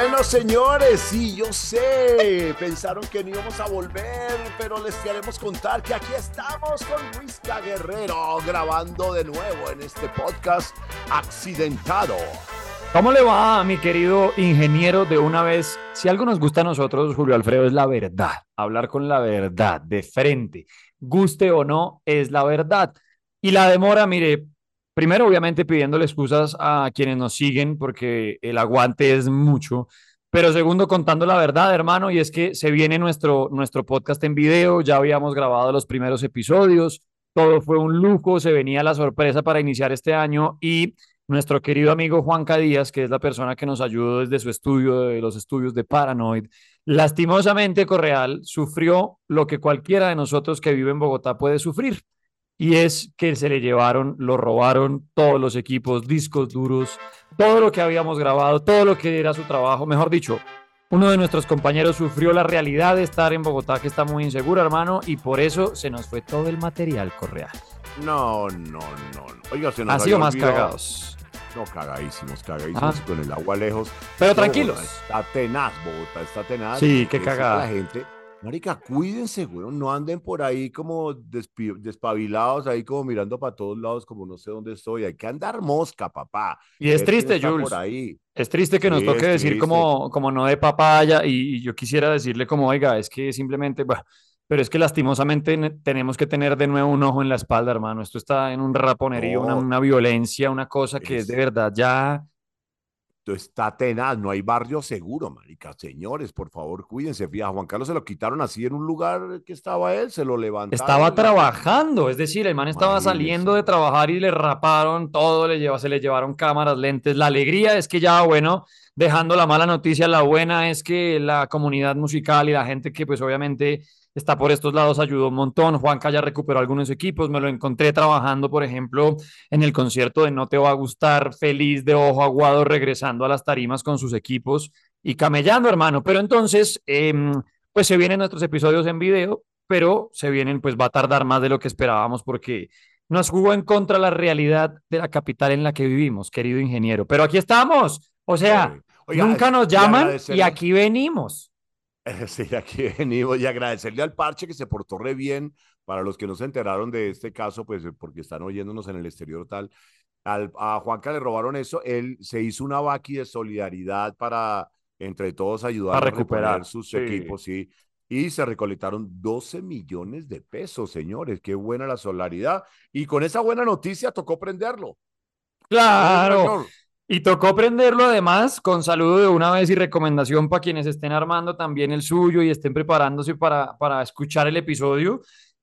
Bueno, señores, sí, yo sé. Pensaron que no íbamos a volver, pero les queremos contar que aquí estamos con Luisca Guerrero grabando de nuevo en este podcast accidentado. ¿Cómo le va, mi querido ingeniero? De una vez, si algo nos gusta a nosotros, Julio Alfredo, es la verdad. Hablar con la verdad, de frente. Guste o no, es la verdad. Y la demora, mire, primero obviamente pidiéndole excusas a quienes nos siguen porque el aguante es mucho. Pero segundo, contando la verdad, hermano, y es que se viene nuestro, nuestro podcast en video, ya habíamos grabado los primeros episodios, todo fue un lujo, se venía la sorpresa para iniciar este año y nuestro querido amigo Juan Díaz, que es la persona que nos ayudó desde su estudio, de los estudios de Paranoid, lastimosamente Correal sufrió lo que cualquiera de nosotros que vive en Bogotá puede sufrir. Y es que se le llevaron, lo robaron todos los equipos, discos duros, todo lo que habíamos grabado, todo lo que era su trabajo. Mejor dicho, uno de nuestros compañeros sufrió la realidad de estar en Bogotá, que está muy inseguro, hermano, y por eso se nos fue todo el material Correal. No, no, no. Oiga, se nos Ha sido más olvidado- cagados. No, cagadísimos, cagadísimos Ah. con el agua lejos. Pero No, tranquilos. Bogotá Está tenaz, Bogotá está tenaz. Sí, qué cagada. La gente, marica, cuídense, güey, no anden por ahí como despabilados, ahí como mirando para todos lados, como no sé dónde estoy. Hay que andar mosca, papá. Y es triste, Jules. Por ahí. Es triste que nos Sí, toque decir como, como no de papaya y, y yo quisiera decirle como, oiga, es que simplemente, bueno, pero es que lastimosamente ne- tenemos que tener de nuevo un ojo en la espalda, hermano. Esto está en un raponerío, una, No. una violencia, una cosa que es de Es- verdad ya... Esto está tenaz, no hay barrio seguro, marica. Señores, por favor, cuídense. Fíjate, a Juan Carlos se lo quitaron así en un lugar que estaba él, se lo levantaron. Estaba trabajando, es decir, el man estaba saliendo de trabajar y le raparon todo, le lleva, se le llevaron cámaras, lentes. La alegría es que ya, bueno, dejando la mala noticia, la buena es que la comunidad musical y la gente que pues obviamente está por estos lados ayudó un montón. Juanca ya recuperó algunos equipos, me lo encontré trabajando, por ejemplo, en el concierto de No Te Va a Gustar, feliz de ojo aguado, regresando a las tarimas con sus equipos y camellando, hermano. Pero entonces, em, pues se vienen nuestros episodios en video, pero se vienen, pues va a tardar más de lo que esperábamos porque nos jugó en contra la realidad de la capital en la que vivimos, querido ingeniero. Pero aquí estamos, o sea. Oiga, nunca nos llaman y aquí venimos. Sí, aquí venimos y agradecerle al parche que se portó re bien. Para los que no se enteraron de este caso, pues eh, porque están oyéndonos en el exterior tal, al, a Juanca le robaron eso, él se hizo una vaqui de solidaridad para entre todos ayudar a recuperar sus sí. equipos, sí. Y se recolectaron 12 millones de pesos, señores. Qué buena la solidaridad. Y con esa buena noticia tocó prenderlo. Claro. Y tocó prenderlo además con saludo de una vez y recomendación para quienes estén armando también el suyo y estén preparándose para, para escuchar el episodio.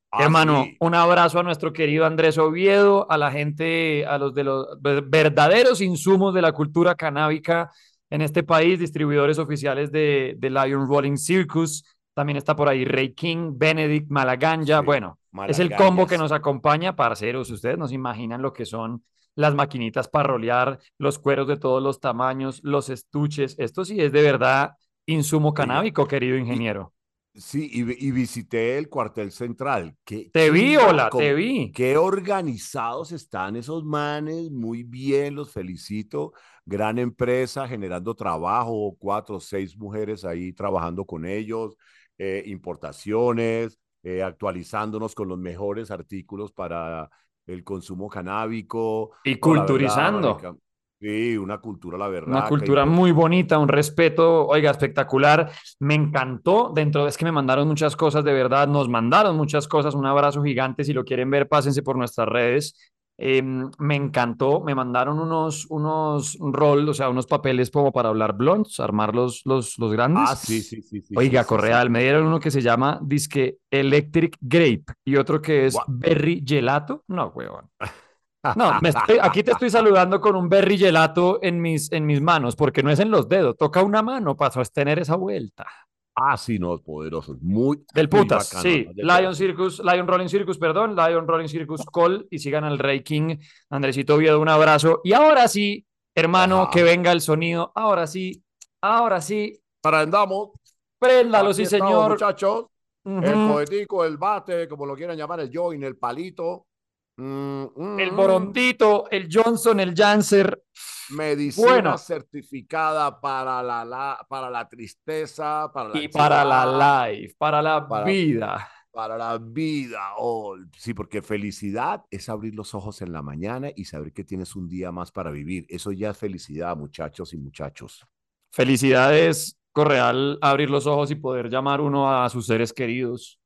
Ah, Hermano, sí. un abrazo a nuestro querido Andrés Oviedo, a la gente, a los de los ver- verdaderos insumos de la cultura canábica en este país, distribuidores oficiales de, de Lion Rolling Circus. También está por ahí Ray King, Benedict, Malaganja. Sí, bueno, es el combo que nos acompaña, parceros. Ustedes no se imaginan lo que son las maquinitas para rolear, los cueros de todos los tamaños, los estuches. Esto sí es de verdad insumo canábico, querido ingeniero. Sí, y, vi- y visité el cuartel central. Qué Te vi, hola, te vi. Qué organizados están esos manes, muy bien, los felicito. Gran empresa, generando trabajo, cuatro o seis mujeres ahí trabajando con ellos, eh, importaciones, eh, actualizándonos con los mejores artículos para el consumo canábico. Y verdad, culturizando. Sí, una cultura, la verdad. Una cultura muy bonita, un respeto, oiga, espectacular. Me encantó. Dentro de es que me mandaron muchas cosas, de verdad, nos mandaron muchas cosas. Un abrazo gigante. Si lo quieren ver, pásense por nuestras redes. Eh, me encantó. Me mandaron unos, unos roll, o sea, unos papeles como para hablar blondes, armar los, los, los grandes. Ah, sí, sí, sí. sí Oiga, sí, Correal, sí. me dieron uno que se llama Disque Electric Grape y otro que es. Berry Gelato. No, huevón. No, me estoy- aquí te estoy saludando con un berry gelato en mis, en mis manos, porque no es en los dedos, toca una mano para sostener esa vuelta. Ah, sí, no, poderosos. Muy, Del muy putas, bacano, sí. Lion. Circus, Lion Rolling Circus, perdón, Lion Rolling Circus Call y sigan al Rey King. Andresito Oviedo, un abrazo. Y ahora sí, hermano, Ajá. que venga el sonido. Ahora sí, ahora sí, Prendamos. préndalo, Aquí sí, estamos, señor. muchachos. El Ujú. poetico, el bate, como lo quieran llamar, el join, el palito. Mm, mm, El. Borondito, el Johnson, el Janser. Medicina Bueno. certificada para la, la- para la tristeza, para la Y para la life, para la Para- vida. para la vida. Oh, sí, porque felicidad es abrir los ojos en la mañana y saber que tienes un día más para vivir. Eso ya es felicidad, muchachos y muchachos. Felicidades, Correal, abrir los ojos y poder llamar uno a sus seres queridos.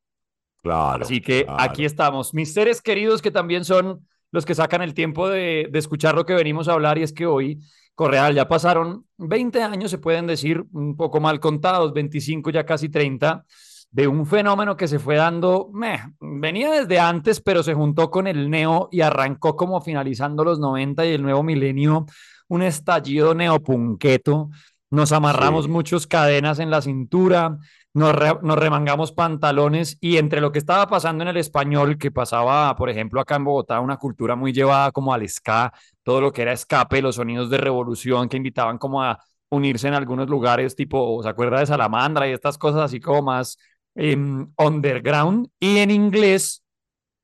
Claro. Así que claro. aquí estamos. Mis seres queridos que también son los que sacan el tiempo de, de escuchar lo que venimos a hablar y es que hoy, Correal, ya pasaron 20 años, se pueden decir, un poco mal contados, 25 ya casi 30, de un fenómeno que se fue dando, meh, venía desde antes, pero se juntó con el neo y arrancó como finalizando los 90 y el nuevo milenio, un estallido neopunqueto. Nos amarramos Sí. muchos cadenas en la cintura, nos, re- nos remangamos pantalones y entre lo que estaba pasando en el español, que pasaba, por ejemplo, acá en Bogotá, una cultura muy llevada como al ska, todo lo que era escape, los sonidos de revolución que invitaban como a unirse en algunos lugares, tipo, ¿se acuerda de Salamandra y estas cosas así como más em, underground? Y en inglés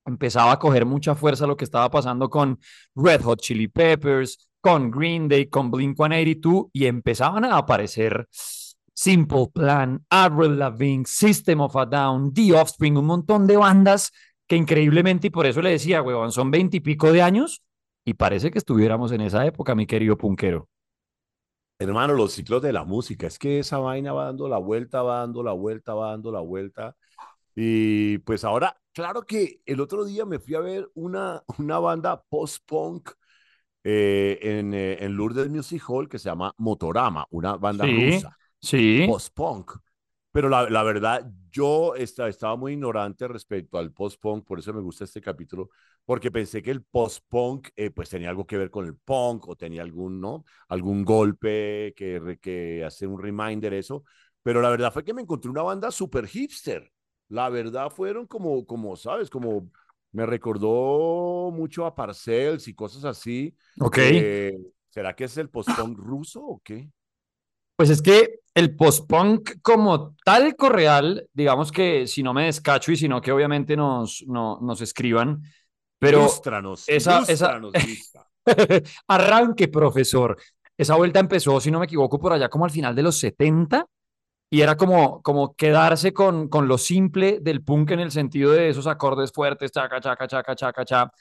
empezaba a coger mucha fuerza lo que estaba pasando con Red Hot Chili Peppers, con Green Day, con Blink-182 y empezaban a aparecer Simple Plan, Avril Lavigne, System of a Down, The Offspring, un montón de bandas que increíblemente, y por eso le decía, huevón, son veintipico de años y parece que estuviéramos en esa época, mi querido punquero. Hermano, los ciclos de la música, es que esa vaina va dando la vuelta, va dando la vuelta, va dando la vuelta. Y pues ahora, claro que el otro día me fui a ver una, una banda post-punk eh, en, eh, en Lourdes Music Hall que se llama Motorama, una banda Sí. rusa, Sí, post-punk. Pero la, la verdad, yo esta- estaba muy ignorante respecto al post-punk, por eso me gusta este capítulo, porque pensé que el post-punk eh, pues tenía algo que ver con el punk o tenía algún, ¿no? algún golpe que, que hacer un reminder, eso. Pero la verdad fue que me encontré una banda super hipster. La verdad fueron como, como, ¿sabes? Como me recordó mucho a Parcells y cosas así. ok. Eh, ¿será que es el post-punk ruso o qué? Pues es que el post-punk como tal correal, digamos que si no me descacho y si no que obviamente nos, no, nos escriban, pero esa- esa- Luisca. arranque, profesor. Esa vuelta empezó, si no me equivoco, por allá como al final de los 70 y era como, como quedarse con, con lo simple del punk en el sentido de esos acordes fuertes, chaca, chaca, chaca, chaca, chaca,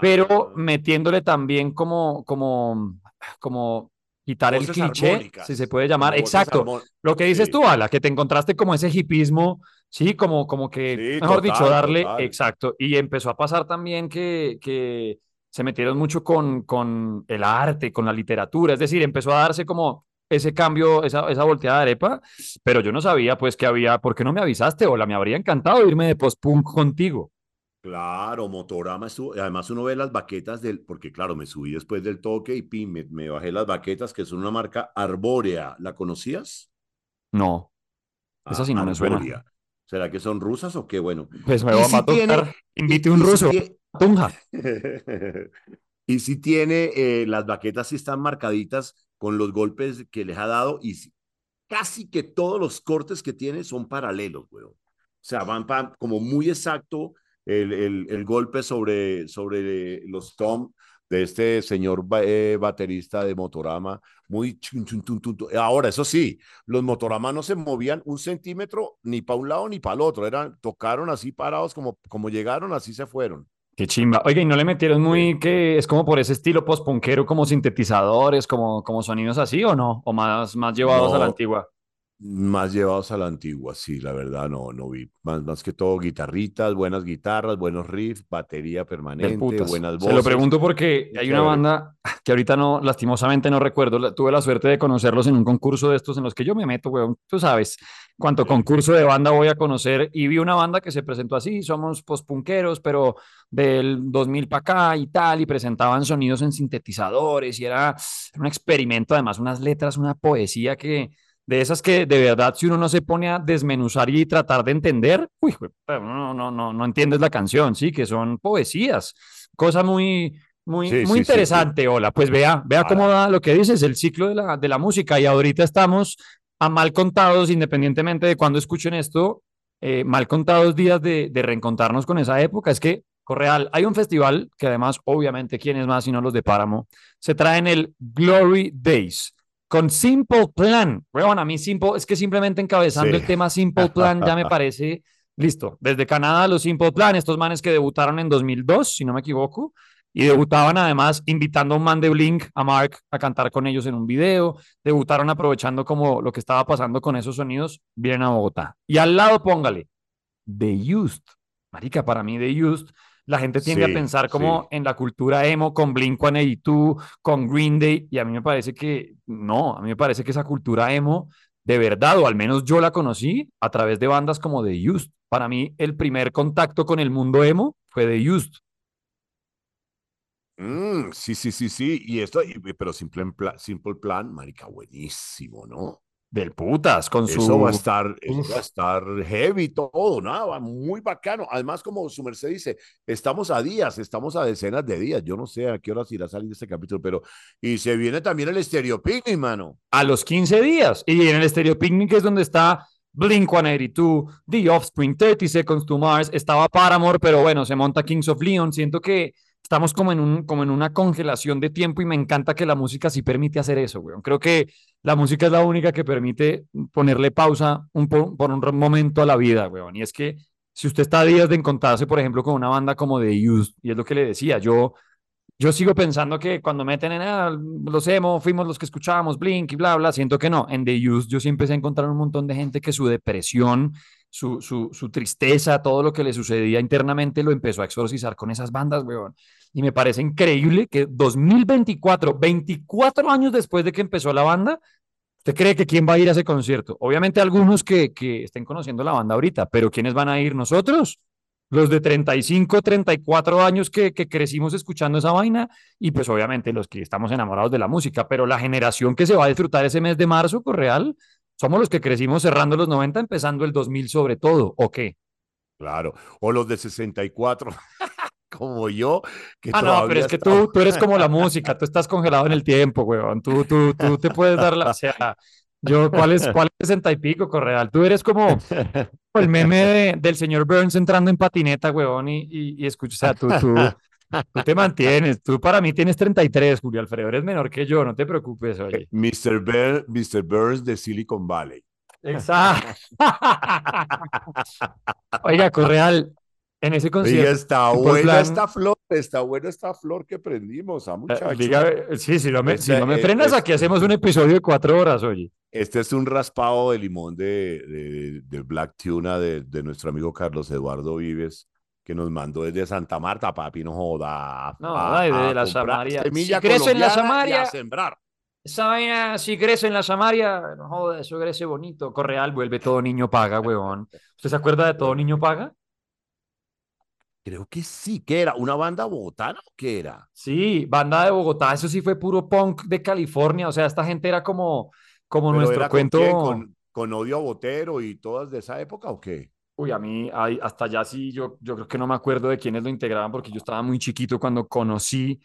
pero Ah, metiéndole también como, como, como quitar el cliché, si se puede llamar. Exacto. Lo que dices Sí. tú, Ala, que te encontraste como ese hipismo, sí, como, como que, Sí, mejor dicho, total, darle, total. exacto. Y empezó a pasar también que, que se metieron mucho con, con el arte, con la literatura, es decir, empezó a darse como ese cambio, esa, esa volteada de arepa, pero yo no sabía pues que había, ¿por qué no me avisaste? Hola, me habría encantado irme de post-punk contigo. Claro, Motorama estuvo, además uno ve las baquetas del, porque claro, me subí después del toque y pim, me, me bajé las baquetas que son una marca Arbórea. ¿La conocías? No, esa sí no me suena. Arbórea. ¿Será que son rusas o qué? Bueno. pues me va si a tocar, tiene- invite un si ruso, tunja. y si tiene, eh, las baquetas sí están marcaditas con los golpes que les ha dado y si- casi que todos los cortes que tiene son paralelos, weón. sea, van como muy exacto el, el, el golpe sobre, sobre los tom de este señor eh, baterista de Motorama, muy chun, chun, tun, tun. Ahora, eso sí, los Motorama no se movían un centímetro ni para un lado ni para el otro, eran, tocaron así parados como, como llegaron, así se fueron. Qué chimba. Oiga, y no le metieron muy que es como por ese estilo post-punkero, como sintetizadores, como, como sonidos así, ¿o no? ¿O más, más llevados a la antigua? Más llevados a la antigua, sí, la verdad no, no vi. Más, más que todo guitarritas, buenas guitarras, buenos riffs, batería permanente, buenas Se voces. lo pregunto porque hay una banda que ahorita no, lastimosamente no recuerdo. Tuve la suerte de conocerlos en un concurso de estos en los que yo me meto, weón. Tú sabes, cuánto Sí. concurso de banda voy a conocer. Y vi una banda que se presentó así, somos postpunqueros, pero del 2000 para acá y tal, y presentaban sonidos en sintetizadores y era un experimento, además, unas letras, una poesía que de esas que de verdad si uno no se pone a desmenuzar y tratar de entender, uy, no, no, no, no entiendes la canción, sí, que son poesías, cosa muy, muy, Sí, muy sí, sí, sí. interesante, hola, pues vea, vea cómo da lo que dices, el ciclo de la, de la música y ahorita estamos a mal contados, independientemente de cuando escuchen esto, eh, mal contados días de, de reencontrarnos con esa época, es que Correal, hay un festival que además, obviamente, ¿quién es más sino los de Páramo? Se traen el Glory Days con Simple Plan. Bueno, a mí Simple, es que simplemente encabezando Sí. el tema Simple Plan ya me parece listo. Desde Canadá, los Simple Plan, estos manes que debutaron en 2002, si no me equivoco, y debutaban además invitando a un man de Blink, a Mark, a cantar con ellos en un video. Debutaron aprovechando como lo que estaba pasando con esos sonidos, vienen a Bogotá. Y al lado póngale, The Used. Marica, para mí The Used, la gente tiende Sí, a pensar como sí. en la cultura emo con Blink-182, con Green Day, y a mí me parece que no, a mí me parece que esa cultura emo, de verdad, o al menos yo la conocí a través de bandas como The Used. Para mí, el primer contacto con el mundo emo fue The Used. Mm, sí, sí, sí, sí. Y esto, y- pero Simple Plan, Simple Plan, marica, buenísimo, ¿no? Del putas, con su... Eso va a estar, eso va a estar heavy todo, ¿no? Va Muy bacano. Además, como su merced dice, estamos a días, estamos a decenas de días. Yo no sé a qué horas irá a salir este capítulo, pero y se viene también el Stereo Picnic, mano. a los 15 días. Y en el Stereo Picnic es donde está Blink 182, The Offspring, 30 Seconds to Mars, estaba Paramore, pero bueno, se monta Kings of Leon. Siento que estamos como en, un, como en una congelación de tiempo y me encanta que la música sí permite hacer eso, weón. Creo que la música es la única que permite ponerle pausa un, po- por un momento a la vida, weón. Y es que si usted está a días de encontrarse, por ejemplo, con una banda como The Used, y es lo que le decía, yo yo sigo pensando que cuando meten en ah, los emo, fuimos los que escuchábamos Blink y bla, bla, siento que no. En The Used yo sí empecé a encontrar un montón de gente que su depresión, su, su, su tristeza, todo lo que le sucedía internamente lo empezó a exorcizar con esas bandas, weón. Y me parece increíble que 2024, 24 años después de que empezó la banda, ¿usted cree que quién va a ir a ese concierto? Obviamente algunos que, que estén conociendo la banda ahorita, pero ¿quiénes van a ir nosotros? Los de 35, 34 años que, que crecimos escuchando esa vaina y pues obviamente los que estamos enamorados de la música, pero la generación que se va a disfrutar ese mes de marzo, Correal, somos los que crecimos cerrando los 90, empezando el 2000 sobre todo, ¿o qué? Claro. O los de 64, como yo, que Ah, no, pero es que tú, tú eres como la música, tú estás congelado en el tiempo, weón. Tú, tú, tú te puedes dar la. O sea, yo, ¿cuál es, cuál es sesenta y pico, Correal? Tú eres como el meme de- del señor Burns entrando en patineta, weón, y, y, y escucha, o sea, tú, tú, tú te mantienes. Tú para mí tienes 33, Julio Alfredo, eres menor que yo, no te preocupes, oye. Mr. Bur- Mr. Burns de Silicon Valley. Exacto. Oiga, Correal, en ese Oiga, concierto. está Simple buena Plan- esta flor, está buena esta flor que prendimos, ah, eh, muchacho. dígame, sí, si no me, si no me eh, frenas, aquí hacemos un episodio de cuatro horas, oye. Este es un raspado de limón de, de, de Black Tuna de, de nuestro amigo Carlos Eduardo Vives, que nos mandó desde Santa Marta, papi, no joda. No, a- ay, de la Samaria. Semilla Si crece en la Samaria, sembrar. Esa vaina, si crece en la Samaria, no joda, eso crece bonito. Correal, vuelve todo niño paga, huevón. ¿Usted se acuerda de todo niño paga? Creo que sí, ¿qué era? ¿Una banda bogotana o qué era? Sí, banda de Bogotá, eso sí fue puro punk de California. O sea, esta gente era como, como ¿Pero nuestro era con cuento. quién? ¿Con, con Odio a Botero y todas de esa época o qué? Uy, a mí ay, hasta allá sí, yo, yo creo que no me acuerdo de quiénes lo integraban porque yo estaba muy chiquito cuando conocí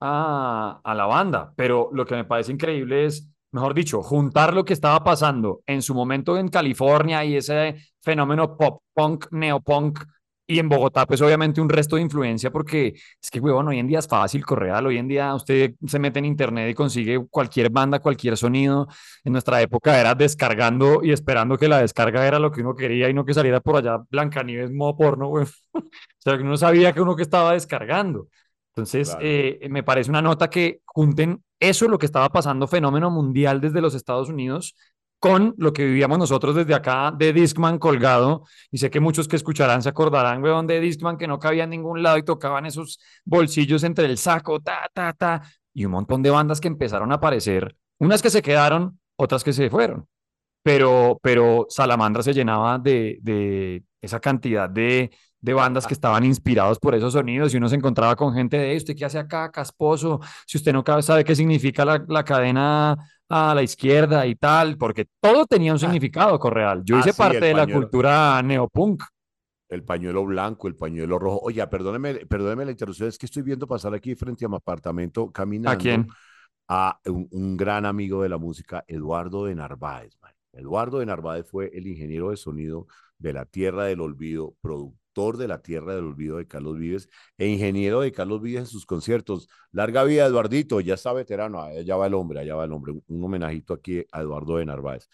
a, a la banda. Pero lo que me parece increíble es mejor dicho, juntar lo que estaba pasando en su momento en California y ese fenómeno pop punk, neopunk y en Bogotá, pues obviamente un resto de influencia, porque es que, huevón, hoy en día es fácil, Correal. Hoy en día usted se mete en internet y consigue cualquier banda, cualquier sonido. En nuestra época era descargando y esperando que la descarga era lo que uno quería y no que saliera por allá Blancanieves modo porno, güey. o sea, que uno sabía que uno que estaba descargando. Entonces, Claro. eh, me parece una nota que junten eso, lo que estaba pasando, fenómeno mundial desde los Estados Unidos, con lo que vivíamos nosotros desde acá de Discman colgado. Y sé que muchos que escucharán se acordarán, weón, de Discman que no cabía en ningún lado y tocaban esos bolsillos entre el saco, ta, ta, ta. Y un montón de bandas que empezaron a aparecer, unas que se quedaron, otras que se fueron. Pero, pero Salamandra se llenaba de, de esa cantidad de, de bandas que estaban inspirados por esos sonidos y uno se encontraba con gente de, ¿usted qué hace acá, casposo? Si usted no sabe qué significa la, la cadena a la izquierda y tal, porque todo tenía un significado, Correal. Yo Ah, hice sí, parte de la cultura neopunk. El pañuelo blanco, el pañuelo rojo. Oye, perdóneme, perdóneme la interrupción, es que estoy viendo pasar aquí frente a mi apartamento caminando ¿A quién? a un, un gran amigo de la música, Eduardo de Narváez. man. Eduardo de Narváez fue el ingeniero de sonido de La Tierra del Olvido, productor de La Tierra del Olvido de Carlos Vives e ingeniero de Carlos Vives en sus conciertos. Larga vida, Eduardito, ya está veterano, allá va el hombre, allá va el hombre. Un, homenajito aquí a Eduardo de Narváez.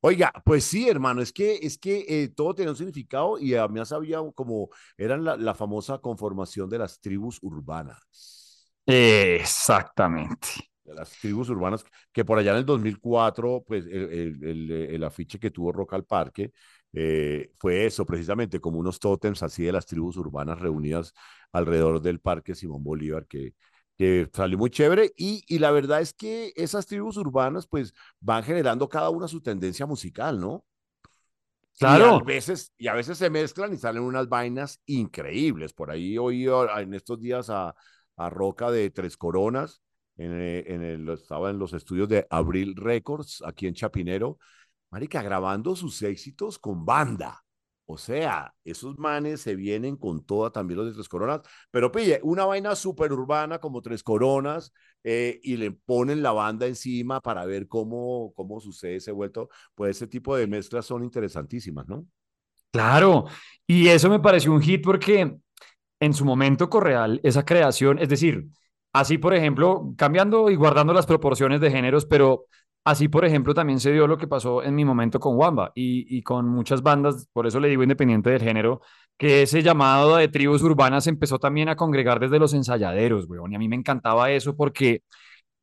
Oiga, pues sí, hermano, es que, es que eh, todo tenía un significado y además había como, eran la, la famosa conformación de las tribus urbanas Exactamente. de las tribus urbanas, que por allá en el 2004, pues el, el, el, el afiche que tuvo Rock al Parque eh, fue eso, precisamente como unos tótems así de las tribus urbanas reunidas alrededor del Parque Simón Bolívar, que, que salió muy chévere. Y, y la verdad es que esas tribus urbanas, pues van generando cada una su tendencia musical, ¿no? Y a Claro. veces, y a veces se mezclan y salen unas vainas increíbles. Por ahí he oído en estos días a, a Roca de Tres Coronas, en, eh, en el, estaba en los estudios de Abril Records, aquí en Chapinero, marica, grabando sus éxitos con banda. O sea, esos manes se vienen con toda, también los de Tres Coronas, pero pille, una vaina súper urbana como Tres Coronas, eh, y le ponen la banda encima para ver cómo, cómo sucede ese vuelto. Pues ese tipo de mezclas son interesantísimas, ¿no? Claro, y eso me pareció un hit porque en su momento Correal, esa creación, es decir, así por ejemplo, cambiando y guardando las proporciones de géneros, pero así por ejemplo también se dio lo que pasó en mi momento con Wamba y, y con muchas bandas, por eso le digo independiente del género, que ese llamado de tribus urbanas empezó también a congregar desde los ensayaderos, weón, y a mí me encantaba eso porque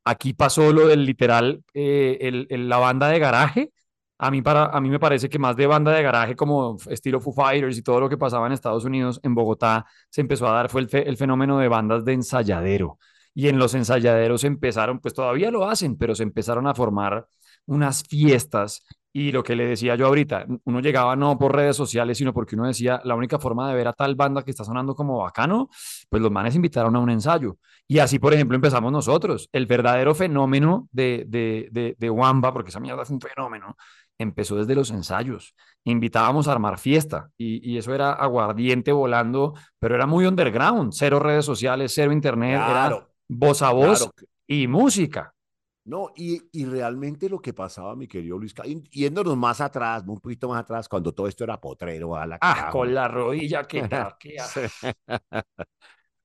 aquí pasó lo del literal, eh, la banda de garaje. A mí, para, a mí me parece que más de banda de garaje como estilo Foo Fighters y todo lo que pasaba en Estados Unidos, en Bogotá, se empezó a dar fue el, el fenómeno de bandas de ensayadero. Y en los ensayaderos empezaron, pues todavía lo hacen, pero se empezaron a formar unas fiestas. Y lo que le decía yo ahorita, uno llegaba no por redes sociales, sino porque uno decía, la única forma de ver a tal banda que está sonando como bacano, pues los manes invitaron a un ensayo. Y así, por ejemplo, empezamos nosotros. El verdadero fenómeno de, de, de, Wamba, porque esa mierda es un fenómeno, empezó desde los ensayos. Invitábamos a armar fiesta y, eso era aguardiente volando, pero era muy underground, cero redes sociales, cero internet, Claro, voz a voz claro. y música. No, y, y realmente lo que pasaba, mi querido Luis, yéndonos más atrás, un poquito más atrás, cuando todo esto era potrero, a la Ah, carajo, con la rodilla que tarquea.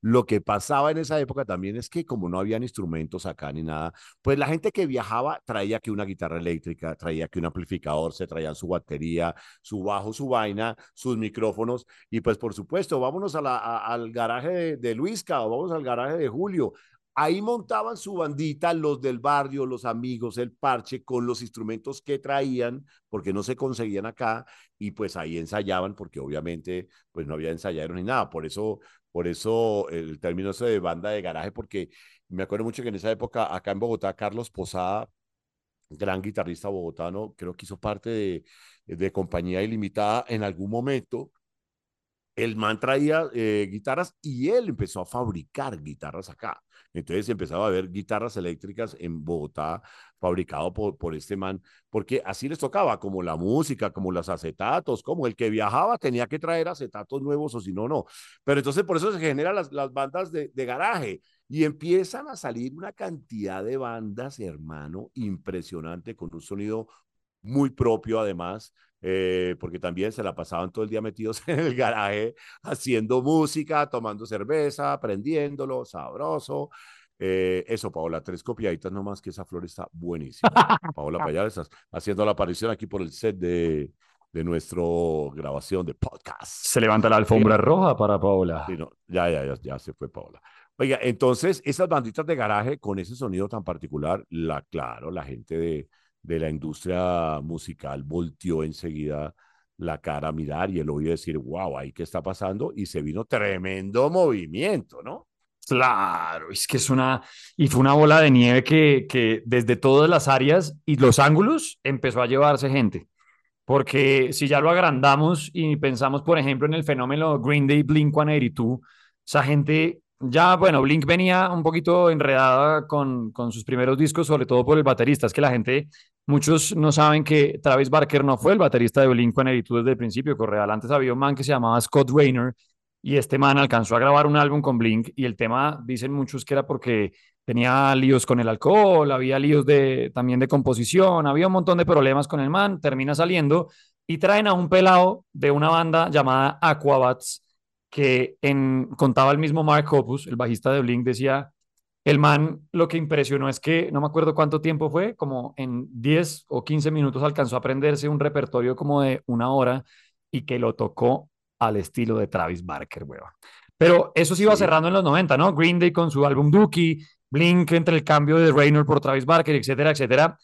Lo que pasaba en esa época también es que como no habían instrumentos acá ni nada, pues la gente que viajaba traía que una guitarra eléctrica, traía que un amplificador, se traían su batería, su bajo, su vaina, sus micrófonos y pues por supuesto, vámonos a la, a- al garaje de, de Luisca o vamos al garaje de Julio. Ahí montaban su bandita, los del barrio, los amigos, el parche, con los instrumentos que traían, porque no se conseguían acá, y pues ahí ensayaban, porque obviamente pues no había ensayadores ni nada. Por eso por eso el término ese de banda de garaje, porque me acuerdo mucho que en esa época, acá en Bogotá, Carlos Posada, gran guitarrista bogotano, creo que hizo parte de, de Compañía Ilimitada en algún momento. el man traía eh, guitarras y él empezó a fabricar guitarras acá. Entonces empezaba a ver guitarras eléctricas en Bogotá fabricado por, por este man, porque así les tocaba, como la música, como los acetatos, como el que viajaba tenía que traer acetatos nuevos o si no, no. Pero entonces por eso se generan las, las bandas de, de garaje y empiezan a salir una cantidad de bandas, hermano, impresionante, con un sonido muy propio además, eh, porque también se la pasaban todo el día metidos en el garaje haciendo música, tomando cerveza, aprendiéndolo, sabroso. Eh, eso, Paola, tres copiaditas nomás, que esa flor está buenísima. Paola estás haciendo la aparición aquí por el set de, de nuestra grabación de podcast. Se levanta la alfombra roja para Paola. Sí, no, ya, ya, ya, ya se fue Paola. Oiga, entonces, esas banditas de garaje con ese sonido tan particular, la, claro, la gente de, de la industria musical volteó enseguida la cara a mirar y el oído decir, wow, ahí qué está pasando, y se vino tremendo movimiento, ¿no? Claro, es que es una, y fue una bola de nieve que, que desde todas las áreas y los ángulos empezó a llevarse gente. Porque si ya lo agrandamos y pensamos, por ejemplo, en el fenómeno Green Day Blink 182, esa gente ya, bueno, Blink venía un poquito enredada con, con sus primeros discos, sobre todo por el baterista. Es que la gente, muchos no saben que Travis Barker no fue el baterista de Blink 182 desde el principio, Correal. Antes había un man que se llamaba Scott Rayner y este man alcanzó a grabar un álbum con Blink y el tema, dicen muchos que era porque tenía líos con el alcohol, había líos de, también de composición, había un montón de problemas con el man, termina saliendo y traen a un pelado de una banda llamada Aquabats que en, contaba el mismo Mark Hoppus, el bajista de Blink, decía, el man lo que impresionó es que, no me acuerdo cuánto tiempo fue, como en 10 o 15 minutos alcanzó a aprenderse un repertorio como de una hora y que lo tocó al estilo de Travis Barker, weón. Pero eso se iba cerrando en los 90, ¿no? Green Day con su álbum Dookie, Blink entre el cambio de Raynor por Travis Barker, etcétera, etcétera.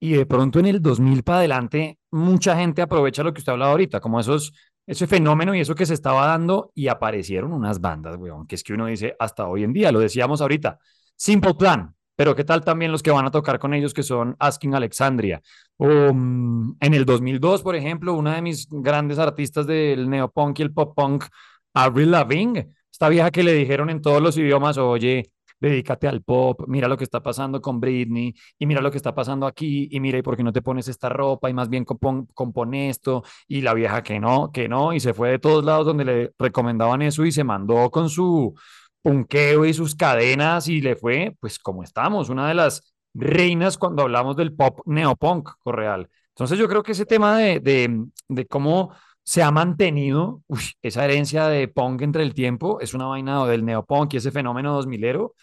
Y de pronto en el 2000 para adelante, mucha gente aprovecha lo que usted hablaba ahorita, como esos ese fenómeno y eso que se estaba dando y aparecieron unas bandas, weón, que es que uno dice hasta hoy en día, lo decíamos ahorita, Simple Plan, pero qué tal también los que van a tocar con ellos que son Asking Alexandria. O um, en el 2002, por ejemplo, una de mis grandes artistas del neopunk y el pop punk, Avril Lavigne, esta vieja que le dijeron en todos los idiomas, oye, dedícate al pop, mira lo que está pasando con Britney y mira lo que está pasando aquí y mira, ¿y por qué no te pones esta ropa y más bien compon, compone esto? Y la vieja que no, que no, y se fue de todos lados donde le recomendaban eso y se mandó con su punqueo y sus cadenas y le fue, pues como estamos, una de las reinas cuando hablamos del pop neopunk, Correal. Entonces yo creo que ese tema de, de, de cómo se ha mantenido uy, esa herencia de punk entre el tiempo, es una vaina del neopunk y ese fenómeno 2000ero,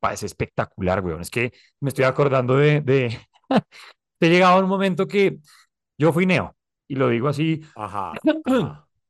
parece espectacular, weón. Es que me estoy acordando de, de, de llegado un momento que yo fui neo, y lo digo así. Ajá. ajá.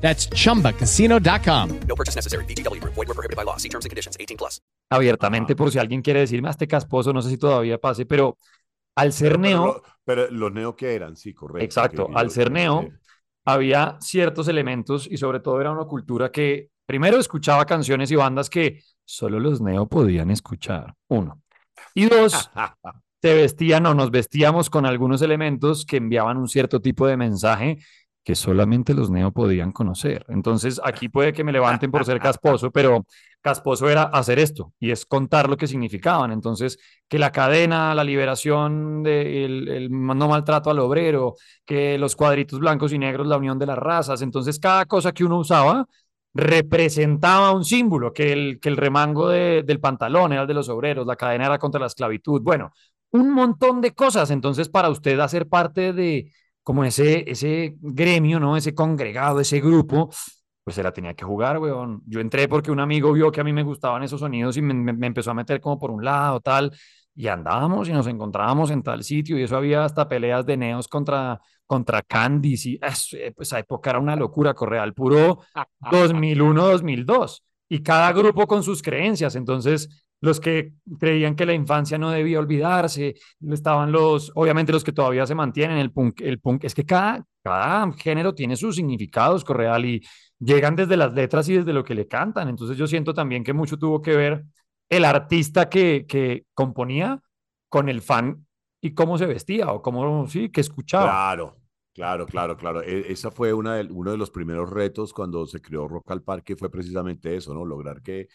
That's chumbacasino.com. No purchase necessary. VGW Group. Void were prohibited by law. See terms and conditions. 18 plus. abiertamente por si alguien quiere decirme, "Ah, este casposo, no sé si todavía pase, pero al ser Pero, neo, lo- pero los neo que eran, sí, correcto. Exacto, que al ser neo, había ciertos elementos y sobre todo era una cultura que primero escuchaba canciones y bandas que solo los neo podían escuchar, uno. Y dos, se vestían o nos vestíamos con algunos elementos que enviaban un cierto tipo de mensaje que solamente los neo podían conocer. Entonces, aquí puede que me levanten por ser casposo, pero casposo era hacer esto y es contar lo que significaban. Entonces, que la cadena, la liberación del el no maltrato al obrero, que los cuadritos blancos y negros, la unión de las razas. Entonces, cada cosa que uno usaba representaba un símbolo, que el, que el remango de- del pantalón era el de los obreros, la cadena era contra la esclavitud. Bueno, un montón de cosas. Entonces, para usted hacer parte de como ese, ese gremio, ¿no? Ese congregado, ese grupo, pues se la tenía que jugar, weón. Yo entré porque un amigo vio que a mí me gustaban esos sonidos y me, me- me empezó a meter como por un lado, tal, y andábamos y nos encontrábamos en tal sitio y eso había hasta peleas de neos contra, contra Candice y eso, eh, pues, esa época era una locura, Correal, puro 2001, 2002. Y cada grupo con sus creencias. Entonces, los que creían que la infancia no debía olvidarse, estaban los, obviamente los que todavía se mantienen, el punk, el punk, es que cada, cada género tiene sus significados, Correal, y llegan desde las letras y desde lo que le cantan, entonces yo siento también que mucho tuvo que ver el artista que, que componía con el fan y cómo se vestía o cómo, sí, que escuchaba. Claro, claro, claro, claro. E- esa fue una de- uno de los primeros retos cuando se creó Rock al Parque, fue precisamente eso, ¿no? Lograr que,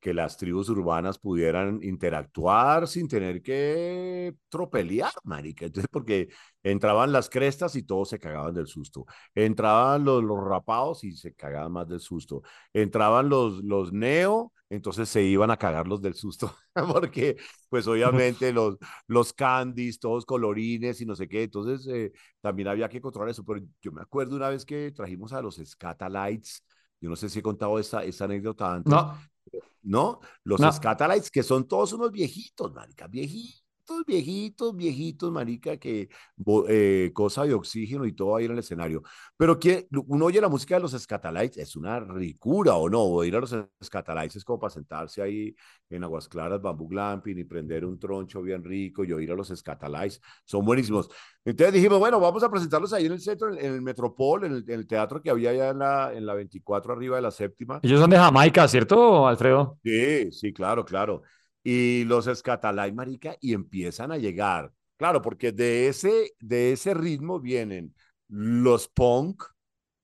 que las tribus urbanas pudieran interactuar sin tener que tropelear, marica. Entonces, porque entraban las crestas y todos se cagaban del susto. Entraban los, los rapados y se cagaban más del susto. Entraban los, los neo, entonces se iban a cagarlos del susto, porque pues obviamente los, los candies, todos colorines y no sé qué, entonces eh, también había que controlar eso, pero yo me acuerdo una vez que trajimos a los Scatalites, yo no sé si he contado esa, esa anécdota antes, No, ¿no? Los No. Scatalites, que son todos unos viejitos, marica, viejitos, viejitos, viejitos, marica, que eh, cosa de oxígeno y todo ahí en el escenario. Pero que uno oye la música de los Scatalites, es una ricura, ¿o no? O ir a los Scatalites es como para sentarse ahí en Aguas Claras, Bamboo Glamping y prender un troncho bien rico y oír a los Scatalites, son buenísimos. Entonces dijimos, bueno, vamos a presentarlos ahí en el centro, en, en el Metropol, en el, en el teatro que había allá en la, en la 24 arriba de la séptima. ellos son de Jamaica, ¿cierto, Alfredo? Sí, sí, claro, claro. Y los Escatalay, marica, y empiezan a llegar. Claro, porque de ese, de ese ritmo vienen los punk,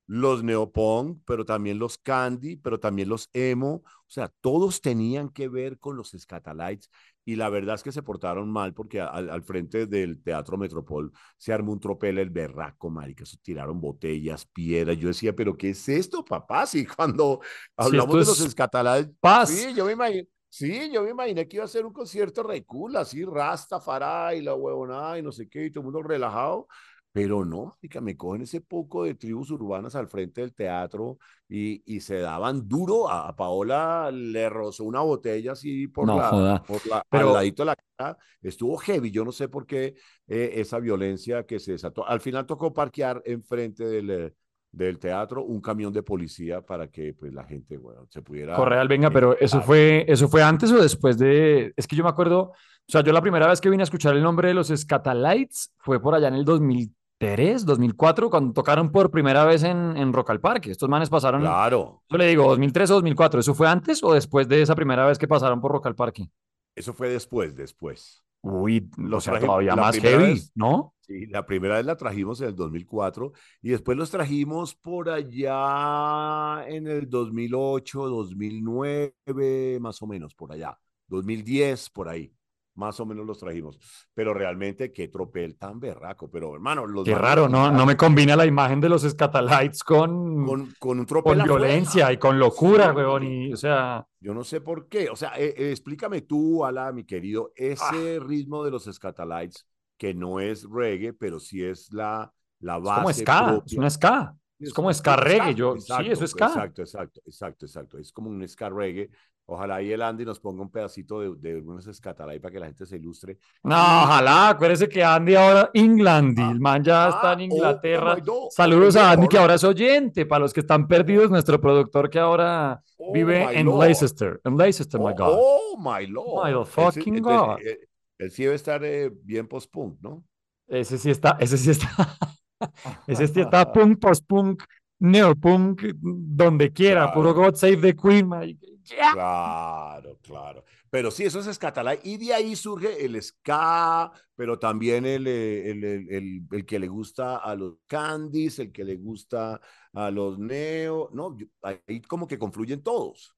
los neopunk, pero también los candy, pero también los emo. O sea, todos tenían que ver con los Scatalites. Y la verdad es que se portaron mal porque al, al frente del Teatro Metropol se armó un tropel el berraco, marica. Eso tiraron botellas, piedras. Yo decía, ¿pero qué es esto, papá? Si cuando hablamos esto de los es Scatalites, Paz. Sí, yo me imaginé, sí, yo me imaginé que iba a ser un concierto recula, así, Rastafari y la huevonada y no sé qué, y todo el mundo relajado, pero no, me cogen ese poco de tribus urbanas al frente del teatro y, y se daban duro. A, a Paola le rozó una botella así por No la, joda. por la, Pero- al ladito de la cara. Estuvo heavy, yo no sé por qué eh, esa violencia que se desató. Al final tocó parquear enfrente del, eh, del teatro un camión de policía para que pues la gente, bueno, se pudiera... Correal, venga, pero eso Claro. fue, eso fue antes o después de, es que yo me acuerdo, o sea, yo la primera vez que vine a escuchar el nombre de los Scatalites fue por allá en el 2003, 2004, cuando tocaron por primera vez en, en Rock al Parque. Estos manes pasaron, Claro, yo le digo, 2003 o 2004, ¿eso fue antes o después de esa primera vez que pasaron por Rock al Parque? eso fue después, después. Uy, o Los sea, todavía más heavy, vez- ¿no? Sí, la primera vez la trajimos en el 2004 y después los trajimos por allá en el 2008, 2009, más o menos por allá, 2010 por ahí, más o menos los trajimos. Pero realmente qué tropel tan berraco, pero hermano, los Qué raro, ¿no? No me combina la imagen de los Scatalites con, con, con un con tropel afuera. violencia y con locura, Sí. weón, y, o sea... Yo no sé por qué. O sea, eh, eh, explícame tú, Ala, mi querido, ese Ah. ritmo de los Scatalites, que no es reggae, pero sí es la, la Es base como ska, es propia. una ska. Es como ska reggae, yo, sí, eso es ska. Exacto, exacto, exacto, exacto. Es como un ska reggae. Ojalá ahí el Andy nos ponga un pedacito de, de unos para que la gente se ilustre. No, ojalá, acuérdese que Andy ahora, Englandy, Ah, el man ya está ah, en oh Inglaterra. my Saludos my a Andy, que ahora es oyente, para los que están perdidos, nuestro productor que ahora Oh vive my en Lord. Leicester, en Leicester, my Oh, God. oh, my lord. My fucking entonces, God. eh, Él sí debe estar eh, bien post-punk, ¿no? Ese sí está, ese sí está, ese sí está punk, post-punk, neopunk, donde quiera, puro. God Save the Queen, my- ya. Claro, claro. Pero sí, eso es Scatalites. Y de ahí surge el ska, pero también el, eh, el, el, el- el que le gusta a los candies, el que le gusta a los neo. No, ahí como que confluyen todos.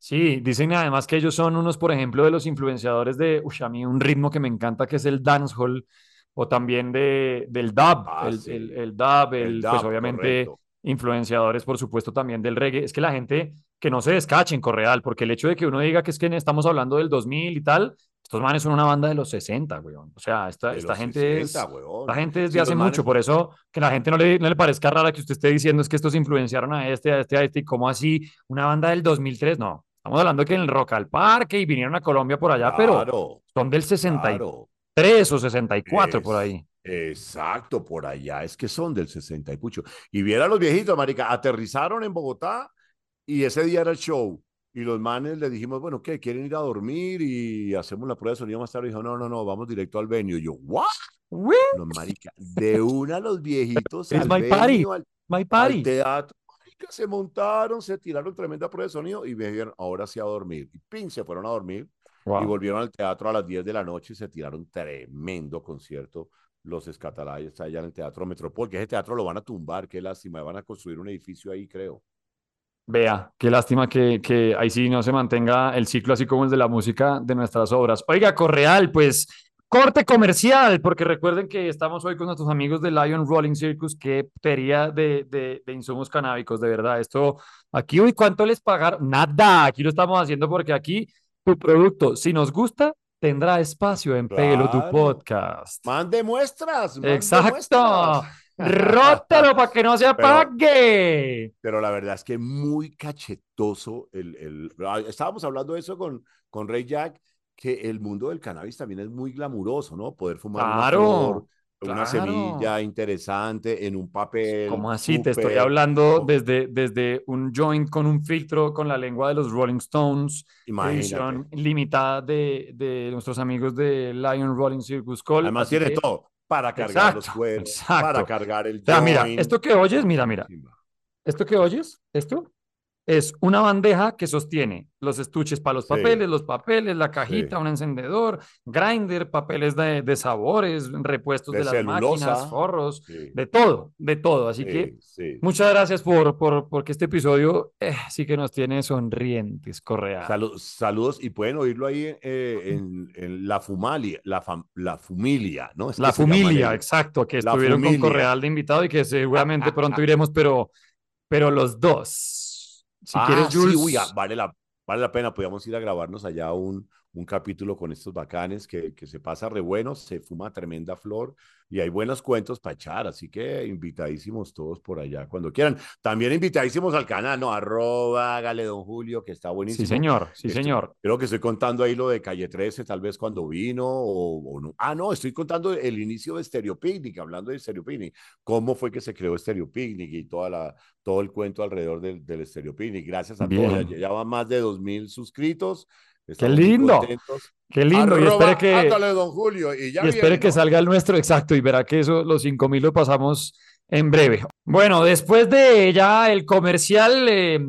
Sí, dicen además que ellos son unos, por ejemplo, de los influenciadores de, uy, a mí un ritmo que me encanta que es el dancehall, o también de, del dub, Ah, el, sí. el, el dub, el, El pues obviamente correcto. influenciadores, por supuesto, también del reggae. Es que la gente que no se descachen, Correal, porque el hecho de que uno diga que es que estamos hablando del 2000 y tal, estos manes son una banda de los 60, weón. O sea, esta, De esta gente 60, es... La gente desde Sí, hace mucho, manes- por eso que la gente no le, no le parezca rara que usted esté diciendo es que estos influenciaron a este, a este, a este, y cómo así, una banda del 2003, no. Estamos hablando que en el Rock al Parque y vinieron a Colombia por allá, pero son del 63 claro. o 64 por Es- ahí. Exacto, por allá es que son del 60 y pucho. Y viera los viejitos, marica, aterrizaron en Bogotá y ese día era el show. y los manes le dijimos, bueno, ¿qué? ¿Quieren ir a dormir y hacemos la prueba de sonido más tarde? Y dijo, no, no, no, vamos directo al venue. Y yo, ¿what? No, marica, de una los viejitos al my party. venue, al, My al party. teatro, marica, se montaron, se tiraron tremenda prueba de sonido y me dijeron, ahora sí a dormir. Y pin, se fueron a dormir y Wow. volvieron al teatro a las 10 de la noche y se tiraron tremendo concierto los escatalayes allá en el Teatro Metropol, que ese teatro lo van a tumbar, qué lástima, van a construir un edificio ahí, creo. Vea, qué lástima que, que ahí sí no se mantenga el ciclo así como el de la música de nuestras obras. Oiga, Correal, pues corte comercial, porque recuerden que estamos hoy con nuestros amigos de Lion Rolling Circus, qué putería de, de, de insumos canábicos, de verdad. Esto, aquí, uy, ¿cuánto les pagaron? Nada, aquí lo estamos haciendo porque aquí tu producto, si nos gusta, tendrá espacio en Pégalo tu Claro. podcast. Mande muestras. mande Exacto. muestras. Rótalo para que no se apague. Pero la verdad es que muy cachetoso. El, el... Estábamos hablando de eso con, con Ray Jack, que el mundo del cannabis también es muy glamuroso, ¿no? Poder fumar una Claro, una claro. semilla interesante en un papel. ¿Cómo así? Te estoy hablando desde, desde un joint con un filtro con la lengua de los Rolling Stones, Imagínate. edición limitada de, de nuestros amigos de Lion Rolling Circus Call. Además tiene que- todo para cargar los cuernos, exacto. para cargar el O sea, mira, esto que oyes, mira, mira, esto que oyes, esto es una bandeja que sostiene los estuches para los Sí. papeles, los papeles, la cajita, Sí. un encendedor, grinder, papeles de, de sabores, repuestos de, De las máquinas, forros, Sí, de todo, de todo. Así sí, que. Muchas gracias por, por porque este episodio eh, sí que nos tiene sonrientes, Correa. Salu- saludos y pueden oírlo ahí eh, en, en La Fumalia, la, fam- la Fumilia, ¿no? Es La ellos. exacto, que La estuvieron con Fumilia. Correal de invitado y que seguramente pronto iremos, pero, pero los dos. Si ah, quieres, sí, uy, ah, vale la, vale la pena, podríamos ir a grabarnos allá un, un capítulo con estos bacanes que, que se pasa re bueno, se fuma tremenda flor y hay buenos cuentos para echar, así que invitadísimos todos por allá cuando quieran. También invitadísimos al canal, ¿no? Arroba, hágale don Julio, que está buenísimo. sí, señor, sí, Estoy- señor. Creo que estoy contando ahí lo de Calle 13, tal vez cuando vino o, o no. Ah, no, estoy contando el inicio de Stereo Picnic, hablando de Stereo Picnic. ¿Cómo fue que se creó Stereo Picnic y toda la, todo el cuento alrededor del, del Stereo Picnic? Gracias a Bien. todos. Ya, ya van más de 2.000 suscritos. ¡Qué lindo! Qué lindo. y espere que, ándale, don Julio. Y, ya y espere viene, que ¿no? salga el nuestro exacto y verá que eso, los 5000 lo pasamos en breve. Bueno, después de ya el comercial eh,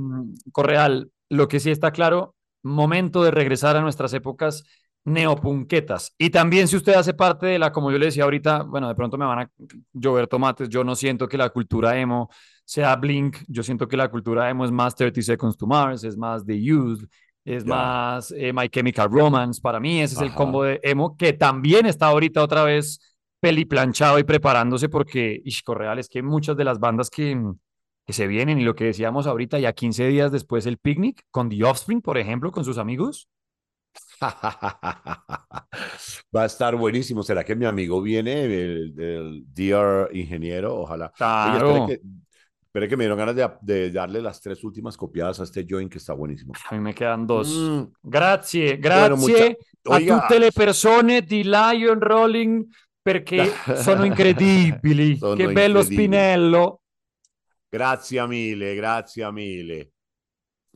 Correal, lo que sí está claro, momento de regresar a nuestras épocas neopunquetas. Y también si usted hace parte de la, como yo le decía ahorita, bueno, de pronto me van a llover tomates, yo no siento que la cultura emo sea Blink, yo siento que la cultura emo es más 30 Seconds to Mars, es más The Youth, es más eh, My Chemical Romance, para mí ese es el combo de emo que también está ahorita otra vez peliplanchado y preparándose porque, ish, Correal, es que muchas de las bandas que, que se vienen y lo que decíamos ahorita, ya 15 días después el picnic con The Offspring, por ejemplo, con sus amigos. Va a estar buenísimo. ¿Será que mi amigo viene, el, el Dear Ingeniero? Ojalá. Oye, Claro. espere que, espere que me dieron ganas de, de darle las tres últimas copiadas a este joint que está buenísimo. A mí me quedan dos. Mm, Grazie, Bueno, mucha- grazie a tutte le persone di Lion Rolling perché sono incredibili. Sono che bello incredibili. Spinello. Gracias mille, gracias mille.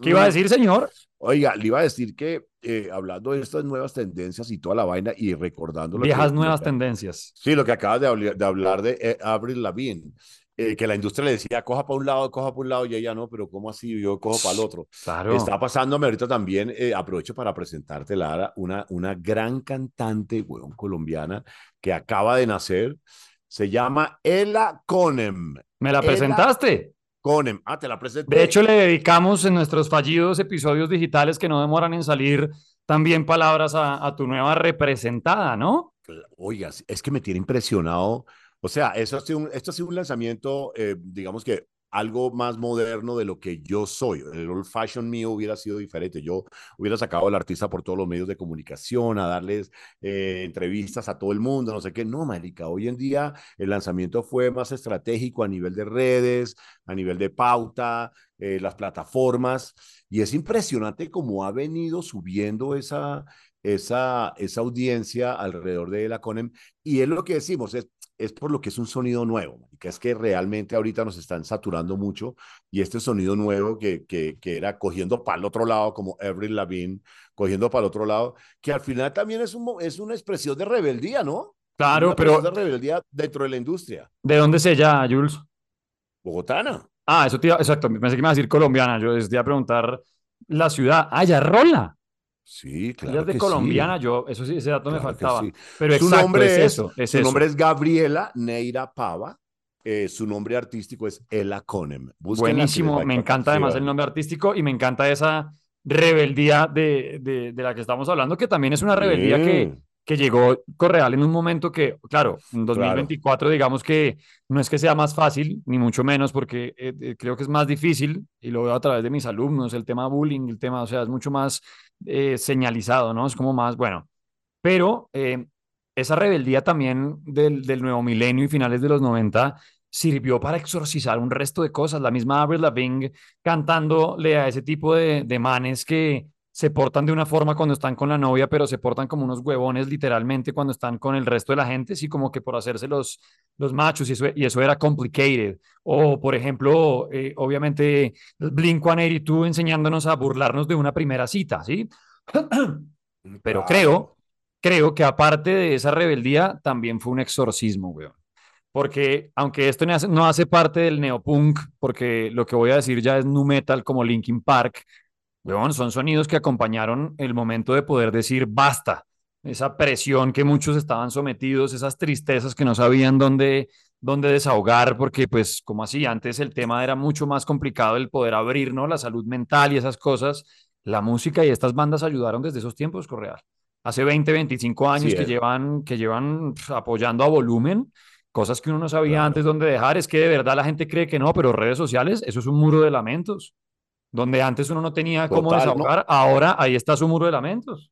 ¿Qué iba a Mm, decir, señor? Oiga, le iba a decir que eh, hablando de estas nuevas tendencias y toda la vaina y recordando Viejas nuevas tendencias. Sí, lo que acabas de, habl- de hablar de eh, Avril Lavigne, eh, que la industria le decía, coja para un lado, coja para un lado, y ella no, pero ¿cómo así? Yo cojo para el otro. Claro. Está pasándome ahorita también, eh, aprovecho para presentarte, Lara, una, una gran cantante, weón, colombiana, que acaba de nacer, se llama Ella Conem. ¿Me la Ella- presentaste? Conem, ah, te la presenté. De hecho, le dedicamos en nuestros fallidos episodios digitales que no demoran en salir también palabras a, a tu nueva representada, ¿no? Oiga, es que me tiene impresionado. O sea, eso ha sido un, esto ha sido un lanzamiento, eh, digamos que algo más moderno de lo que yo soy. El old fashion mío hubiera sido diferente. Yo hubiera sacado al artista por todos los medios de comunicación, a darles eh, entrevistas a todo el mundo, no sé qué. No, marica, hoy en día el lanzamiento fue más estratégico a nivel de redes, a nivel de pauta, eh, las plataformas. Y es impresionante cómo ha venido subiendo esa, esa, esa audiencia alrededor de la CONEM. Y es lo que decimos, es, es por lo que es un sonido nuevo, que es que realmente ahorita nos están saturando mucho y este sonido nuevo que, que, que era cogiendo para el otro lado, como Avril Lavigne, cogiendo para el otro lado, que al final también es, un, es una expresión de rebeldía, ¿no? Claro, Una pero expresión de rebeldía dentro de la industria. ¿de dónde es ella, Jules? Bogotana. Ah, eso te iba, exacto, pensé que me iba a decir colombiana, yo les iba a preguntar la ciudad. Ah, ya Rola. Sí, Ella claro es de que colombiana, sí. yo, eso sí, ese dato me Claro faltaba. sí. Pero Su exacto, nombre es es, eso, es su eso. nombre es Gabriela Neira Pava. eh, su nombre artístico es Ella Conem. Buenísimo, me encanta además el nombre artístico y me encanta esa rebeldía de, de, de la que estamos hablando, que también es una rebeldía que. Que llegó Correal en un momento que, claro, en Claro. 2024 digamos que no es que sea más fácil, ni mucho menos, porque eh, eh, creo que es más difícil, y lo veo a través de mis alumnos, el tema bullying, el tema, o sea, es mucho más eh, señalizado, ¿no? Es como más, bueno, pero eh, esa rebeldía también del, del nuevo milenio y finales de los 90 sirvió para exorcizar un resto de cosas. La misma Avril Lavigne cantándole a ese tipo de, de manes que se portan de una forma cuando están con la novia, pero se portan como unos huevones literalmente cuando están con el resto de la gente, sí, como que por hacerse los, los machos y eso, y eso era complicated. O, por ejemplo, eh, obviamente Blink-182 enseñándonos a burlarnos de una primera cita, ¿sí? Pero creo, creo que aparte de esa rebeldía, también fue un exorcismo, weón. Porque aunque esto no hace, no hace parte del neopunk, porque lo que voy a decir ya es nu metal como Linkin Park, weón, son sonidos que acompañaron el momento de poder decir basta. Esa presión que muchos estaban sometidos, esas tristezas que no sabían dónde, dónde desahogar, porque pues como así, antes el tema era mucho más complicado el poder abrir, ¿no? La salud mental y esas cosas. La música y estas bandas ayudaron desde esos tiempos, Correal. Hace 20, 25 años que es. llevan, que llevan apoyando a volumen, cosas que uno no sabía Claro. antes dónde dejar. Es que de verdad la gente cree que no, pero redes sociales, eso es un muro de lamentos. Donde antes uno no tenía cómo desahogar, ahora ahí está su muro de lamentos.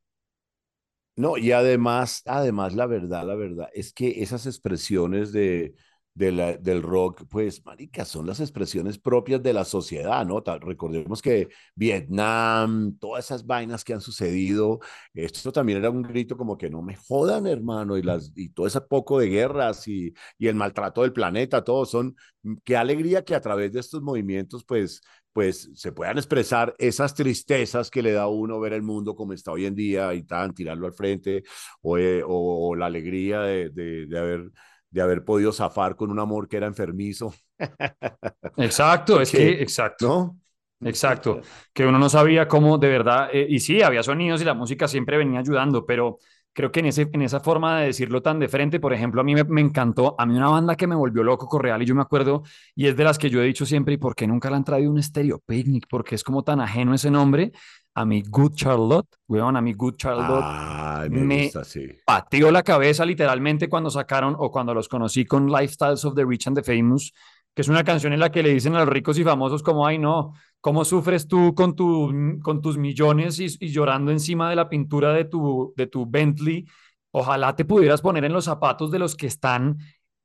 No, y además, además, la verdad, la verdad, es que esas expresiones de, de la- del rock, pues, marica, son las expresiones propias de la sociedad, ¿no? Ta- Recordemos que Vietnam, todas esas vainas que han sucedido, esto también era un grito como que no me jodan, hermano, y, las, y todo ese poco de guerras y, y el maltrato del planeta, todo son, qué alegría que a través de estos movimientos, pues, pues se puedan expresar esas tristezas que le da a uno ver el mundo como está hoy en día y tan, tirarlo al frente, o, eh, o, o la alegría de, de, de, haber, de haber podido zafar con un amor que era enfermizo, Exacto, es que, exacto. ¿no? Exacto, que uno no sabía cómo de verdad, eh, y sí, había sonidos y la música siempre venía ayudando, pero creo que en, ese, en esa forma de decirlo tan de frente, por ejemplo, a mí me, me encantó, a mí una banda que me volvió loco, Correal, y yo me acuerdo, y es de las que yo he dicho siempre, ¿y por qué nunca la han traído un Stereo Picnic? Porque es como tan ajeno ese nombre, a mi Good Charlotte, weón, a mi Good Charlotte Ay, me, me- gusta, sí. pateó la cabeza literalmente cuando sacaron o cuando los conocí con Lifestyles of the Rich and the Famous, que es una canción en la que le dicen a los ricos y famosos como, ay no, ¿cómo sufres tú con, tu, con tus millones y, y llorando encima de la pintura de tu, de tu Bentley? Ojalá te pudieras poner en los zapatos de los que están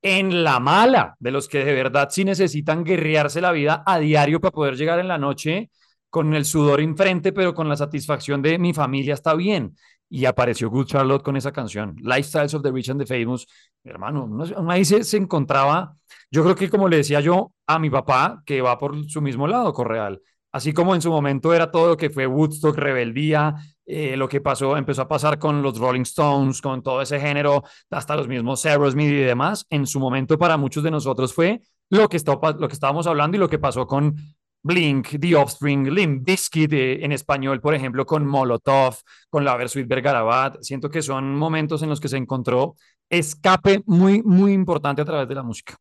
en la mala, de los que de verdad sí necesitan guerrearse la vida a diario para poder llegar en la noche con el sudor enfrente, pero con la satisfacción de mi familia está bien y apareció Good Charlotte con esa canción, Lifestyles of the Rich and the Famous. Hermano, ahí se, se, encontraba, yo creo que como le decía yo a mi papá, que va por su mismo lado, Correal, así como en su momento era todo lo que fue Woodstock, rebeldía, eh, lo que pasó, empezó a pasar con los Rolling Stones, con todo ese género, hasta los mismos Aerosmith y demás, en su momento para muchos de nosotros fue lo que, está, lo que estábamos hablando y lo que pasó con Blink, The Offspring, Limp Bizkit eh, en español, por ejemplo, con Molotov, con la Versuit Vergarabat. Siento que son momentos en los que se encontró escape muy, muy importante a través de la música.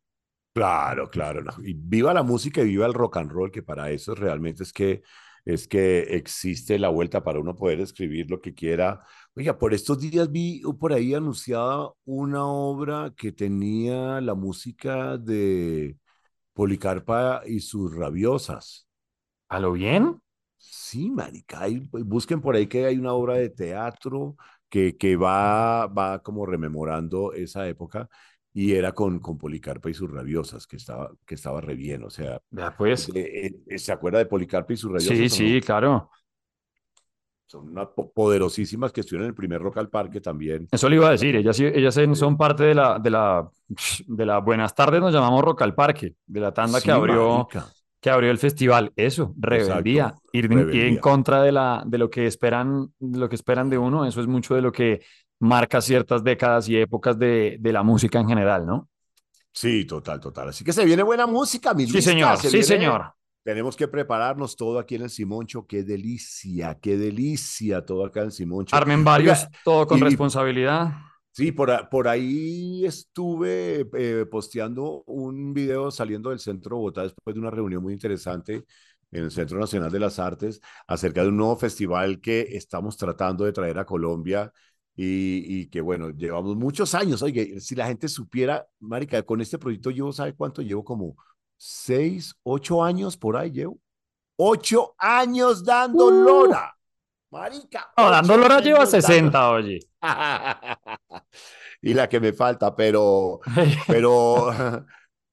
Claro, claro. No. Y viva la música y viva el rock and roll, que para eso realmente es que, es que existe la vuelta para uno poder escribir lo que quiera. Oiga, por estos días vi por ahí anunciada una obra que tenía la música de Policarpa y sus rabiosas. ¿A lo bien? Sí, marica. Hay, busquen por ahí que hay una obra de teatro que, que va, va como rememorando esa época y era con, con Policarpa y sus rabiosas, que estaba, que estaba re bien. O sea, ya pues. eh, ¿se acuerda de Policarpa y sus rabiosas? Sí, no? sí, claro. Son unas po- poderosísimas que estuvieron en el primer Rock al Parque también. Eso le iba a decir, ellas, ellas son- parte de la, de la, de la Buenas tardes, nos llamamos Rock al Parque, de la tanda Sí, que abrió, marica. que abrió el festival. Eso, rebeldía, ir, en- ir en rebeldía. contra de, la, de lo que esperan, de lo que esperan de uno, eso es mucho de lo que marca ciertas décadas y épocas de, de la música en general, ¿no? Sí, total, total. Así que se viene buena música, mi Sí, Luisca, señor, se sí, viene- señor. Tenemos que prepararnos todo aquí en el Simoncho. Qué delicia, qué delicia todo acá en el Simoncho. Armen varios, Oiga, todo con y- responsabilidad. Sí, por, por ahí estuve eh, posteando un video saliendo del centro de Bogotá después de una reunión muy interesante en el Centro Nacional de las Artes acerca de un nuevo festival que estamos tratando de traer a Colombia y, y que bueno, llevamos muchos años. Oye, si la gente supiera, Marica, con este proyecto llevo, ¿sabe cuánto? Llevo como seis, ocho años por ahí llevo. Ocho años dando Uh. lora. Marica. No, dando Lora lleva años dando- 60, oye. y la que me falta, pero, pero,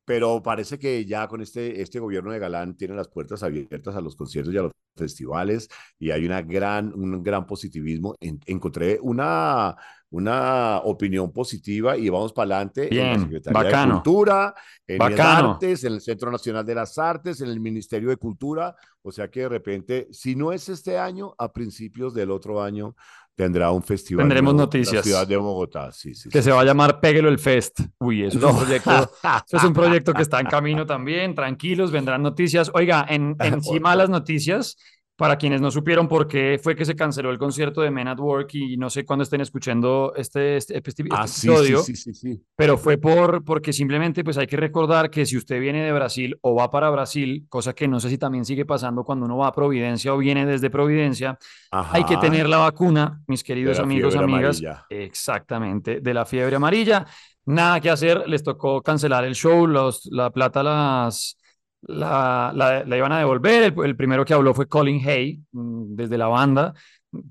pero parece que ya con este, este gobierno de Galán tiene las puertas abiertas a los conciertos y a los festivales y hay una gran, un gran positivismo. En- encontré una, una opinión positiva y vamos para adelante en la Secretaría bacano. de Cultura, en Bacano. Artes, en el Centro Nacional de las Artes, en el Ministerio de Cultura. O sea que de repente, si no es este año, a principios del otro año tendrá un festival. Tendremos nuevo en noticias. La ciudad de Bogotá, sí, sí. que sí, se va a llamar Péguelo el Fest. Uy, eso es un proyecto, eso es un proyecto que está en camino también. Tranquilos, vendrán noticias. Oiga, en, encima de las noticias, para quienes no supieron por qué fue que se canceló el concierto de Men at Work y no sé cuándo estén escuchando este, este, este Ah, sí, episodio, sí, sí, sí, pero fue por, porque simplemente pues hay que recordar que si usted viene de Brasil o va para Brasil, cosa que no sé si también sigue pasando cuando uno va a Providencia o viene desde Providencia, hay que Ajá, tener la vacuna, mis queridos amigos, amigas. amarilla. Exactamente, de la fiebre amarilla. Nada que hacer, les tocó cancelar el show, los, la plata las, la, la, la iban a devolver. El, el primero que habló fue Colin Hay, mm, desde la banda.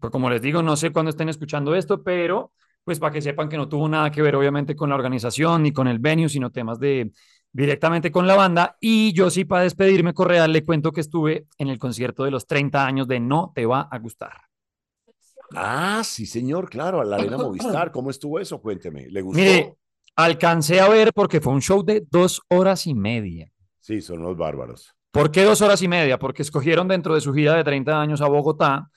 Pues como les digo, no sé cuándo estén escuchando esto, pero pues para que sepan que no tuvo nada que ver obviamente con la organización ni con el venue, sino temas de directamente con la banda. Y yo sí, para despedirme, Correal, le cuento que estuve en el concierto de los 30 años de No Te Va a Gustar. Ah, sí, señor, claro, a la Arena Movistar. ¿Cómo estuvo eso? Cuénteme. ¿Le gustó? Mire, alcancé a ver porque fue un show de dos horas y media. Sí, son unos bárbaros. ¿Por qué dos horas y media? Porque escogieron dentro de su gira de 30 años a Bogotá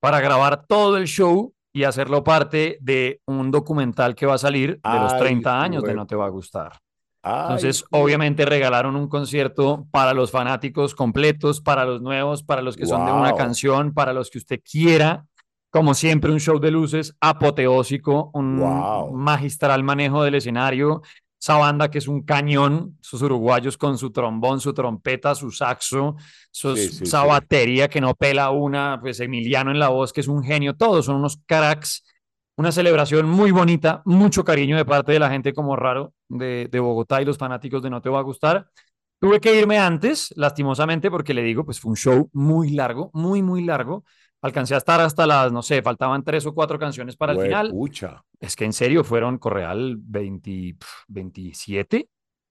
para grabar todo el show y hacerlo parte de un documental que va a salir de los Ay, 30 años de No Te Va a Gustar. Ay, Entonces, obviamente regalaron un concierto para los fanáticos completos, para los nuevos, para los que son de una canción, para los que usted quiera. Como siempre, un show de luces apoteósico, un Wow. magistral manejo del escenario. Esa banda que es un cañón, sus uruguayos con su trombón, su trompeta, su saxo, Sí, sí, esa sí. batería que no pela una, pues Emiliano en la voz, que es un genio. Todos son unos cracks una celebración muy bonita, mucho cariño de parte de la gente como raro de, de Bogotá y los fanáticos de No Te Va a Gustar. Tuve que irme antes, lastimosamente, porque le digo, pues fue un show muy largo, muy, muy largo. Alcancé a estar hasta las, no sé, faltaban tres o cuatro canciones para el final. Huepucha. Es que en serio fueron Correal 20, pf, 27,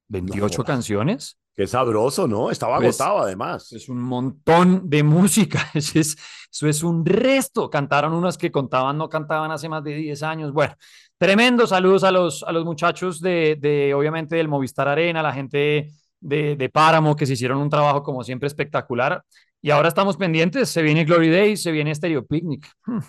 28 jodas. canciones. Qué sabroso, ¿no? Estaba Pues, agotado además. Es un montón de música. Eso es, eso es un resto. Cantaron unas que contaban, no cantaban hace más de 10 años. Bueno, tremendo. Saludos a los, a los muchachos de, de, obviamente, del Movistar Arena, la gente de, de Páramo, que se hicieron un trabajo, como siempre, espectacular. Y ahora estamos pendientes. Se viene Glory Days, se viene Stereo Picnic. Hmm.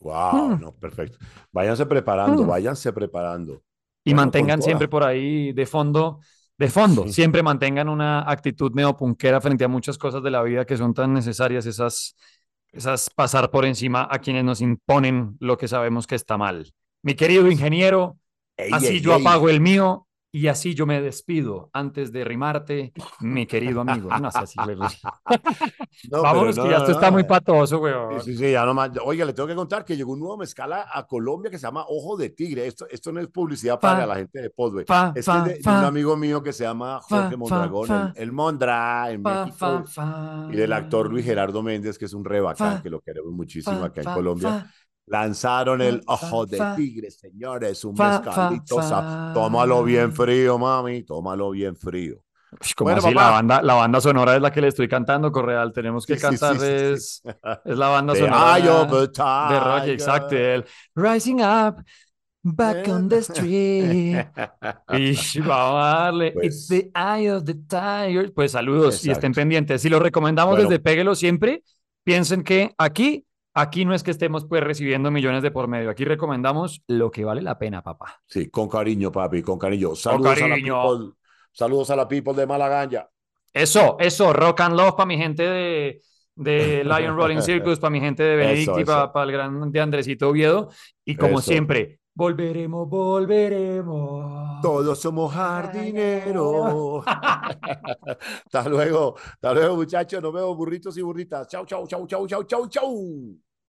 Wow, Mm. no, perfecto. Váyanse preparando, Mm. váyanse preparando. Y Bueno, mantengan siempre por ahí de fondo, de fondo, Sí. siempre mantengan una actitud neopunquera frente a muchas cosas de la vida que son tan necesarias, esas, esas pasar por encima a quienes nos imponen lo que sabemos que está mal. Mi querido ingeniero, Ey, así ey, yo ey. apago el mío y así yo me despido antes de rimarte, mi querido amigo. No sé si le. No, Vámonos, pero que no, ya no, esto está no, muy patoso, weón. Sí, sí, ya nomás. Oiga, le tengo que contar que llegó un nuevo mezcal a, Colombia que se llama Ojo de Tigre. Esto, esto no es publicidad Fa, para la gente de Podway. fa, Es fa, que es de, un amigo mío que se llama Jorge Mondragón, el, el Mondra en México. Y del actor Luis Gerardo Méndez, que es un re bacán, Fa, que lo queremos muchísimo acá en Colombia. Lanzaron el Ojo de. Tigre, señores, un mezcalito. Tómalo bien frío, mami, tómalo bien frío. Uy, ¿cómo Bueno, así? La banda, la banda sonora es la que le estoy cantando, Correal. Tenemos que Sí, cantar, sí, sí. es, es la banda The sonora Eye of the de Rocky, Tiger. exacto. El Rising Up, Back on the Street. Y vamos a darle Pues- It's the Eye of the Tiger. Pues saludos y estén Exacto. pendientes. Si lo recomendamos Bueno. desde Péguelo siempre, piensen que aquí, aquí no es que estemos pues recibiendo millones de por medio. Aquí recomendamos lo que vale la pena, papá. Sí, con cariño, papi, con cariño. Saludos a la people. Saludos a la people de Malaganja. Eso, eso, rock and love para mi gente de, de Lion Rolling Circus, para mi gente de Benedict Eso, y para, eso. el gran de Andresito Oviedo. Y como Eso. siempre, volveremos, volveremos. Todos somos jardineros. hasta luego, hasta luego, muchachos. Nos vemos, burritos y burritas. Chau, chau, chau, chau, chau, chau, chau.